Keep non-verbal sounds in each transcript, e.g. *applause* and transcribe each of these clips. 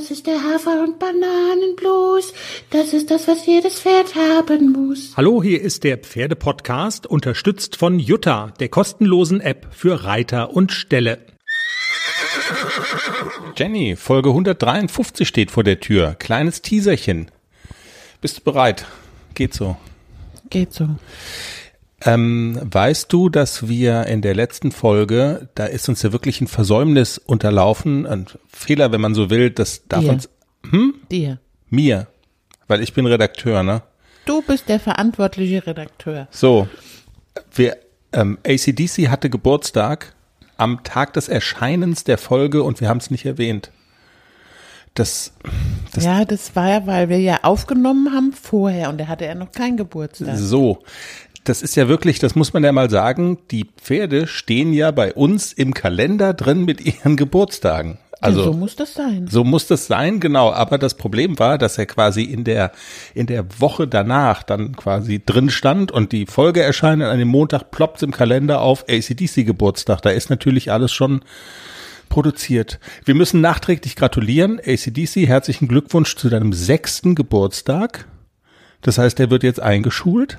Das ist der Hafer- und Bananenblues. Das ist das, was jedes Pferd haben muss. Hallo, hier ist der Pferdepodcast, unterstützt von Jutta, der kostenlosen App für Reiter und Ställe. Jenny, Folge 153 steht vor der Tür. Kleines Teaserchen. Bist du bereit? Geht so. Geht so. Ähm, weißt du, dass wir in der letzten Folge, da ist uns ja wirklich ein Versäumnis unterlaufen, ein Fehler, wenn man so will, das darf Dir. uns, hm? Dir. Mir, weil ich bin Redakteur, ne? Du bist der verantwortliche Redakteur. So, wir, ähm, ACDC hatte Geburtstag am Tag des Erscheinens der Folge und wir haben es nicht erwähnt. Das, das ja, das war ja, weil wir ja aufgenommen haben vorher und da hatte er noch keinen Geburtstag. So, das ist ja wirklich, das muss man ja mal sagen, die Pferde stehen ja bei uns im Kalender drin mit ihren Geburtstagen. Also ja, so muss das sein. so muss das sein, genau. Aber das Problem war, dass er quasi in der, in der Woche danach dann quasi drin stand und die Folge erscheint und an dem Montag ploppt im Kalender auf ACDC Geburtstag. Da ist natürlich alles schon produziert. Wir müssen nachträglich gratulieren. ACDC, herzlichen Glückwunsch zu deinem sechsten Geburtstag. Das heißt, er wird jetzt eingeschult.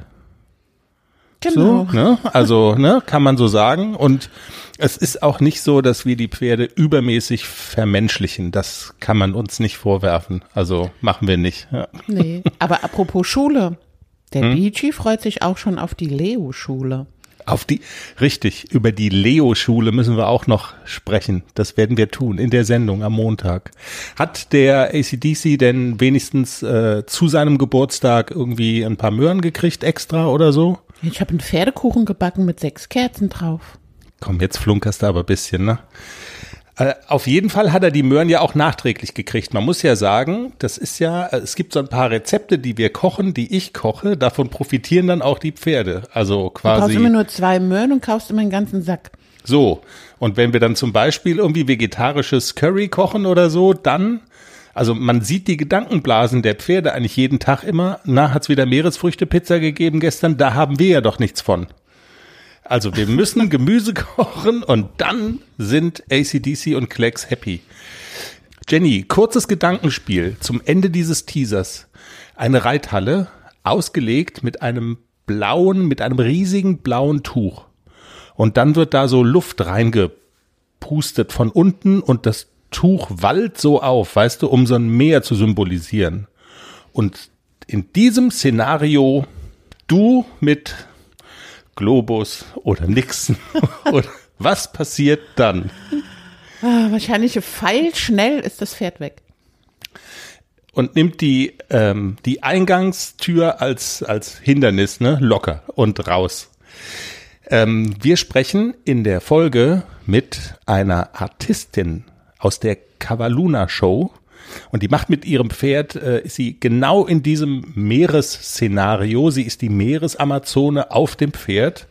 Genau. So, ne? Also, ne, kann man so sagen. Und es ist auch nicht so, dass wir die Pferde übermäßig vermenschlichen. Das kann man uns nicht vorwerfen. Also machen wir nicht. Ja. Nee. Aber apropos Schule. Der Hm? Beachy freut sich auch schon auf die Leo-Schule. Auf die, richtig, über die Leo-Schule müssen wir auch noch sprechen. Das werden wir tun in der Sendung am Montag. Hat der ACDC denn wenigstens äh, zu seinem Geburtstag irgendwie ein paar Möhren gekriegt extra oder so? Ich habe einen Pferdekuchen gebacken mit sechs Kerzen drauf. Komm, jetzt flunkerst du aber ein bisschen, ne? Äh, Auf jeden Fall hat er die Möhren ja auch nachträglich gekriegt. Man muss ja sagen, das ist ja, äh, es gibt so ein paar Rezepte, die wir kochen, die ich koche, davon profitieren dann auch die Pferde. Also Du brauchst quasi immer nur zwei Möhren und kaufst immer einen ganzen Sack. so. Und wenn wir dann zum Beispiel irgendwie vegetarisches Curry kochen oder so, dann, also man sieht die Gedankenblasen der Pferde eigentlich jeden Tag immer. Na, hat's wieder Meeresfrüchte-Pizza gegeben gestern? Da haben wir ja doch nichts von. Also wir *laughs* müssen Gemüse kochen und dann sind ACDC und Klecks happy. Jenny, kurzes Gedankenspiel zum Ende dieses Teasers. Eine Reithalle, ausgelegt mit einem blauen, mit einem riesigen blauen Tuch. Und dann wird da so Luft reingepustet von unten und das Tuch wallt so auf, weißt du, um so ein Meer zu symbolisieren. Und in diesem Szenario du mit Globus oder Nixon *laughs* oder was passiert dann? Ah, wahrscheinlich pfeilschnell ist das Pferd weg. Und nimmt die, ähm, die Eingangstür als, als Hindernis, ne, locker und raus. Ähm, wir sprechen in der Folge mit einer Artistin aus der Cavaluna Show. Und die macht mit ihrem Pferd, äh, ist sie genau in diesem Meeresszenario. Sie ist die Meeresamazone auf dem Pferd.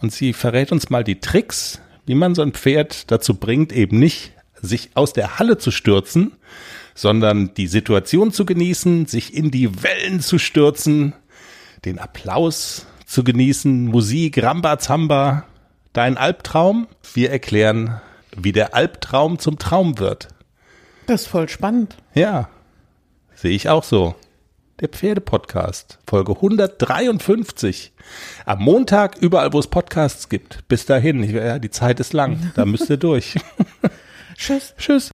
Und sie verrät uns mal die Tricks, wie man so ein Pferd dazu bringt, eben nicht sich aus der Halle zu stürzen, sondern die Situation zu genießen, sich in die Wellen zu stürzen, den Applaus zu genießen, Musik, Rambazamba, dein Albtraum. Wir erklären, wie der Albtraum zum Traum wird. Das ist voll spannend. Ja, sehe ich auch so. Der Pferdepodcast, Folge 153. Am Montag überall, wo es Podcasts gibt. Bis dahin, ich, ja, die Zeit ist lang, da müsst ihr durch. *laughs* Tschüss. Tschüss.